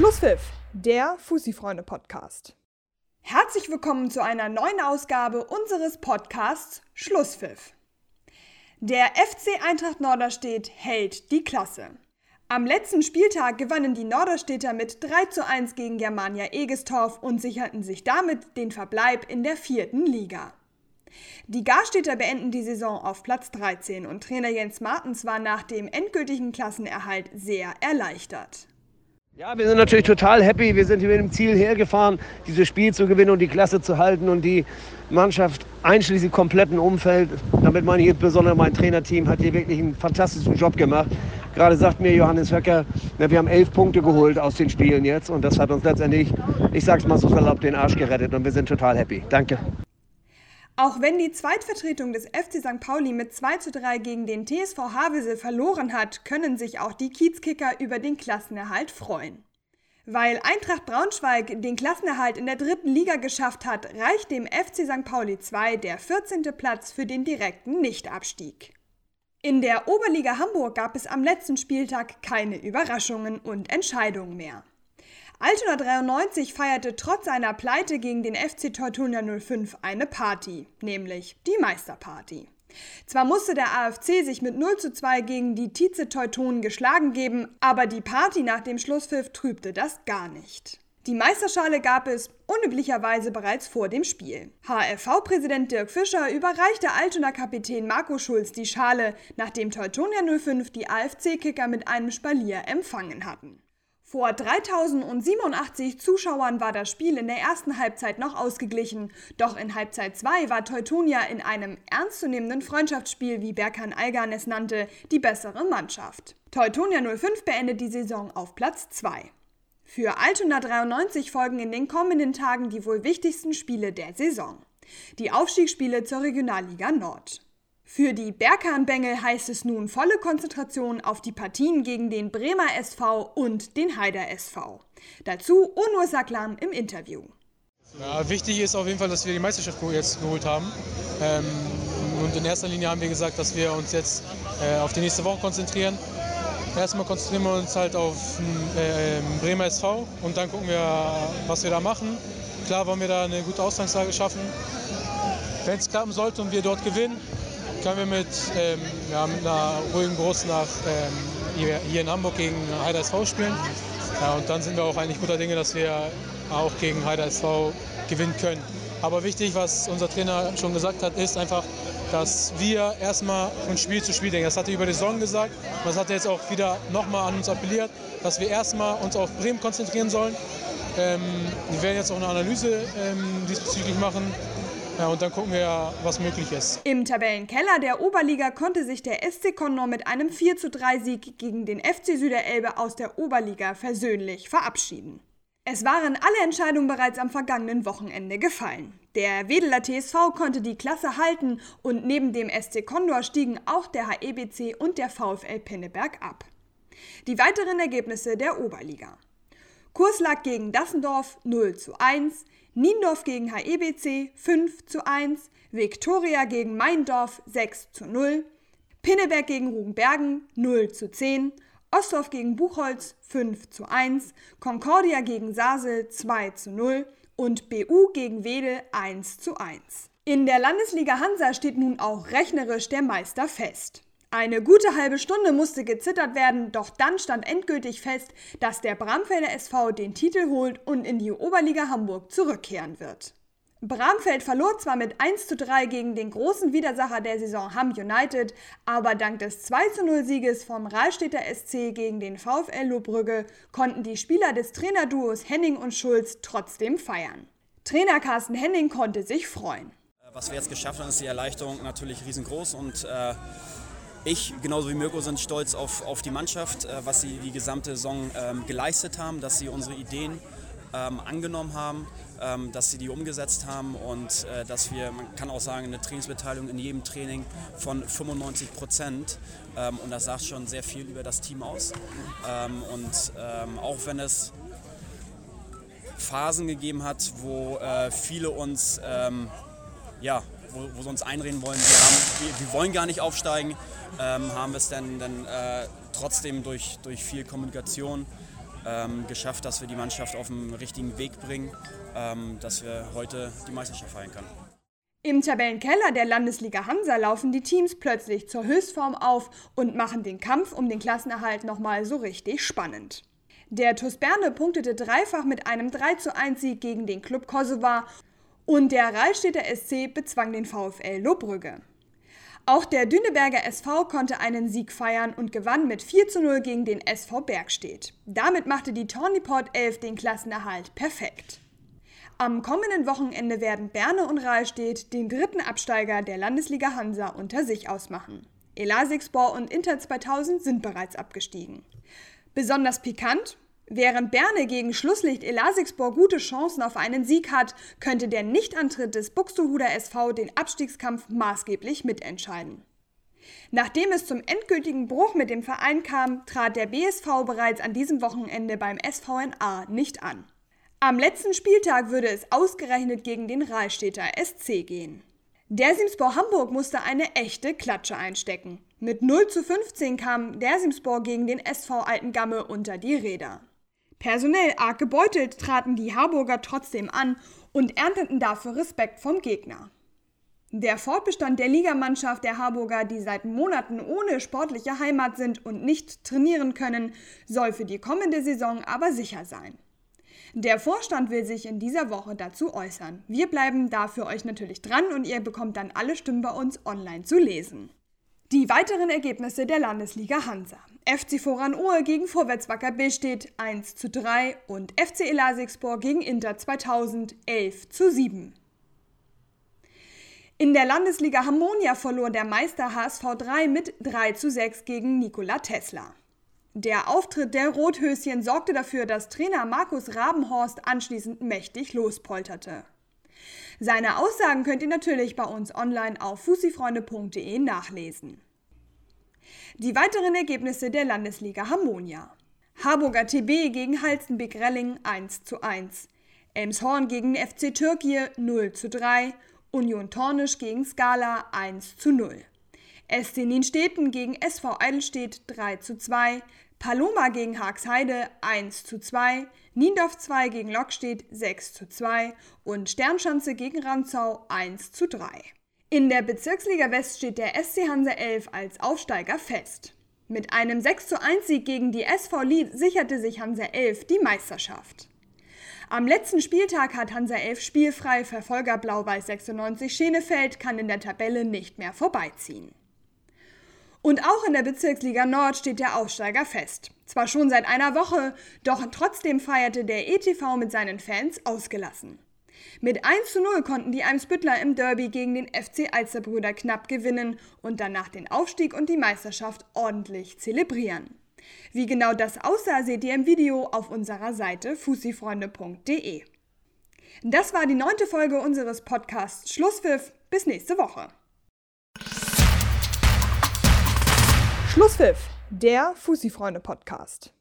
Schlusspfiff, der Fussi-Freunde-Podcast. Herzlich willkommen zu einer neuen Ausgabe unseres Podcasts Schlusspfiff. Der FC Eintracht Norderstedt hält die Klasse. Am letzten Spieltag gewannen die Norderstädter mit 3 zu 1 gegen Germania Egestorf und sicherten sich damit den Verbleib in der vierten Liga. Die Garstädter beenden die Saison auf Platz 13 und Trainer Jens Martens war nach dem endgültigen Klassenerhalt sehr erleichtert. Ja, wir sind natürlich total happy. Wir sind hier mit dem Ziel hergefahren, dieses Spiel zu gewinnen und die Klasse zu halten und die Mannschaft einschließlich kompletten Umfeld, damit meine ich insbesondere mein Trainerteam, hat hier wirklich einen fantastischen Job gemacht. Gerade sagt mir Johannes Höcker, wir haben elf Punkte geholt aus den Spielen jetzt und das hat uns letztendlich, ich sag's mal so salopp, den Arsch gerettet und wir sind total happy. Danke. Auch wenn die Zweitvertretung des FC St. Pauli mit 2 zu 3 gegen den TSV Havelse verloren hat, können sich auch die Kiezkicker über den Klassenerhalt freuen. Weil Eintracht Braunschweig den Klassenerhalt in der dritten Liga geschafft hat, reicht dem FC St. Pauli 2 der 14. Platz für den direkten Nichtabstieg. In der Oberliga Hamburg gab es am letzten Spieltag keine Überraschungen und Entscheidungen mehr. Altona 93 feierte trotz seiner Pleite gegen den FC Teutonia 05 eine Party, nämlich die Meisterparty. Zwar musste der AFC sich mit 0 zu 2 gegen die Tietze Teutonen geschlagen geben, aber die Party nach dem Schlusspfiff trübte das gar nicht. Die Meisterschale gab es unüblicherweise bereits vor dem Spiel. HFV-Präsident Dirk Fischer überreichte Altona-Kapitän Marco Schulz die Schale, nachdem Teutonia 05 die AFC-Kicker mit einem Spalier empfangen hatten. Vor 3087 Zuschauern war das Spiel in der ersten Halbzeit noch ausgeglichen, doch in Halbzeit 2 war Teutonia in einem ernstzunehmenden Freundschaftsspiel, wie Berkan Algan es nannte, die bessere Mannschaft. Teutonia 05 beendet die Saison auf Platz 2. Für Altona 93 folgen in den kommenden Tagen die wohl wichtigsten Spiele der Saison. Die Aufstiegsspiele zur Regionalliga Nord. Für die Berghahn-Bengel heißt es nun volle Konzentration auf die Partien gegen den Bremer SV und den Haider SV. Dazu Onur Saklan im Interview. Ja, wichtig ist auf jeden Fall, dass wir die Meisterschaft jetzt geholt haben. Ähm, und in erster Linie haben wir gesagt, dass wir uns jetzt äh, auf die nächste Woche konzentrieren. Erstmal konzentrieren wir uns halt auf äh, Bremer SV und dann gucken wir, was wir da machen. Klar wollen wir da eine gute Ausgangslage schaffen. Wenn es klappen sollte und wir dort gewinnen, können wir mit, ähm, ja, mit einer ruhigen Brust nach ähm, hier, in Hamburg gegen Heider SV spielen. Ja, und dann sind wir auch eigentlich guter Dinge, dass wir auch gegen Heider SV gewinnen können. Aber wichtig, was unser Trainer schon gesagt hat, ist einfach, dass wir erstmal von Spiel zu Spiel denken. Das hat er über die Saison gesagt. Das hat er jetzt auch wieder nochmal an uns appelliert, dass wir erstmal uns auf Bremen konzentrieren sollen. Ähm, wir werden jetzt auch eine Analyse ähm, diesbezüglich machen ja, und dann gucken wir, was möglich ist. Im Tabellenkeller der Oberliga konnte sich der SC Condor mit einem 43 Sieg gegen den FC Süderelbe aus der Oberliga versöhnlich verabschieden. Es waren alle Entscheidungen bereits am vergangenen Wochenende gefallen. Der Wedeler TSV konnte die Klasse halten und neben dem SC Condor stiegen auch der HEBC und der VfL Pinneberg ab. Die weiteren Ergebnisse der Oberliga. Kurs lag gegen Dassendorf 0 zu 1, Niendorf gegen HEBC 5 zu 1, Viktoria gegen Meindorf 6 zu 0, Pinneberg gegen Rugenbergen 0 zu 10, Ostdorf gegen Buchholz 5 zu 1, Concordia gegen Sasel 2 zu 0 und BU gegen Wedel 1 zu 1. In der Landesliga Hansa steht nun auch rechnerisch der Meister fest. Eine gute halbe Stunde musste gezittert werden, doch dann stand endgültig fest, dass der Bramfelder SV den Titel holt und in die Oberliga Hamburg zurückkehren wird. Bramfeld verlor zwar mit 1 zu 3 gegen den großen Widersacher der Saison Hamm United, aber dank des 2 zu 0 Sieges vom Rahlstädter SC gegen den VfL Lohbrügge konnten die Spieler des Trainerduos Henning und Schulz trotzdem feiern. Trainer Carsten Henning konnte sich freuen. Was wir jetzt geschafft haben, ist die Erleichterung natürlich riesengroß und äh ich, genauso wie Mirko, sind stolz auf, auf die Mannschaft, äh, was sie die gesamte Saison ähm, geleistet haben, dass sie unsere Ideen ähm, angenommen haben, ähm, dass sie die umgesetzt haben und äh, dass wir, man kann auch sagen, eine Trainingsbeteiligung in jedem Training von 95 Prozent. Ähm, und das sagt schon sehr viel über das Team aus. Ähm, und ähm, auch wenn es Phasen gegeben hat, wo äh, viele uns ja, wo, wo sie uns einreden wollen, wir, haben, wir, wir wollen gar nicht aufsteigen, ähm, haben wir es dann, äh, trotzdem durch, durch viel Kommunikation ähm, geschafft, dass wir die Mannschaft auf den richtigen Weg bringen, ähm, dass wir heute die Meisterschaft feiern können. Im Tabellenkeller der Landesliga Hansa laufen die Teams plötzlich zur Höchstform auf und machen den Kampf um den Klassenerhalt nochmal so richtig spannend. Der TuS Berne punktete dreifach mit einem 3:1 Sieg gegen den Club Kosovar und der Rahlstädter SC bezwang den VfL Lohbrügge. Auch der Düneberger SV konnte einen Sieg feiern und gewann mit 4 zu 0 gegen den SV Bergstedt. Damit machte die Torniport 11 den Klassenerhalt perfekt. Am kommenden Wochenende werden Berne und Rahlstedt den dritten Absteiger der Landesliga Hansa unter sich ausmachen. Elasigspor und Inter 2000 sind bereits abgestiegen. Besonders pikant, während Berne gegen Schlusslicht Elasigspor gute Chancen auf einen Sieg hat, könnte der Nichtantritt des Buxtehuder SV den Abstiegskampf maßgeblich mitentscheiden. Nachdem es zum endgültigen Bruch mit dem Verein kam, trat der BSV bereits an diesem Wochenende beim SVNA nicht an. Am letzten Spieltag würde es ausgerechnet gegen den Rahlstädter SC gehen. Der Simspor Hamburg musste eine echte Klatsche einstecken. Mit 0 zu 15 kam der Simspor gegen den SV Altengamme unter die Räder. Personell arg gebeutelt traten die Harburger trotzdem an und ernteten dafür Respekt vom Gegner. Der Fortbestand der Ligamannschaft der Harburger, die seit Monaten ohne sportliche Heimat sind und nicht trainieren können, soll für die kommende Saison aber sicher sein. Der Vorstand will sich in dieser Woche dazu äußern. Wir bleiben da für euch natürlich dran und ihr bekommt dann alle Stimmen bei uns online zu lesen. Die weiteren Ergebnisse der Landesliga Hansa. FC Voran Ohe gegen Vorwärtswacker Billstedt 1 zu 3 und FC Elasigspor gegen Inter 2000 11 zu 7. In der Landesliga Harmonia verlor der Meister HSV 3 mit 3 zu 6 gegen Nikola Tesla. Der Auftritt der Rothöschen sorgte dafür, dass Trainer Markus Rabenhorst anschließend mächtig lospolterte. Seine Aussagen könnt ihr natürlich bei uns online auf fussifreunde.de nachlesen. Die weiteren Ergebnisse der Landesliga Harmonia. Harburger TB gegen Halstenbeck-Relling 1 zu 1. Elmshorn gegen FC Türkei 0 zu 3. Union Tornisch gegen Skala 1 zu 0. SC Nienstedten gegen SV Eidelstedt 3 zu 2, Paloma gegen Haagsheide 1 zu 2, Niendorf 2 gegen Lockstedt 6 zu 2 und Sternschanze gegen Ranzau 1 zu 3. In der Bezirksliga West steht der SC Hansa 11 als Aufsteiger fest. Mit einem 6 zu 1 Sieg gegen die SV Lied sicherte sich Hansa 11 die Meisterschaft. Am letzten Spieltag hat Hansa 11 spielfrei, Verfolger Blau-Weiß 96 Schenefeld kann in der Tabelle nicht mehr vorbeiziehen. Und auch in der Bezirksliga Nord steht der Aufsteiger fest. Zwar schon seit einer Woche, doch trotzdem feierte der ETV mit seinen Fans ausgelassen. Mit 1 zu 0 konnten die Eimsbüttler im Derby gegen den FC Alsterbrüder knapp gewinnen und danach den Aufstieg und die Meisterschaft ordentlich zelebrieren. Wie genau das aussah, seht ihr im Video auf unserer Seite fussifreunde.de. Das war die neunte Folge unseres Podcasts Schlusspfiff. Bis nächste Woche. Schlusspfiff, der Fussi-Freunde-Podcast.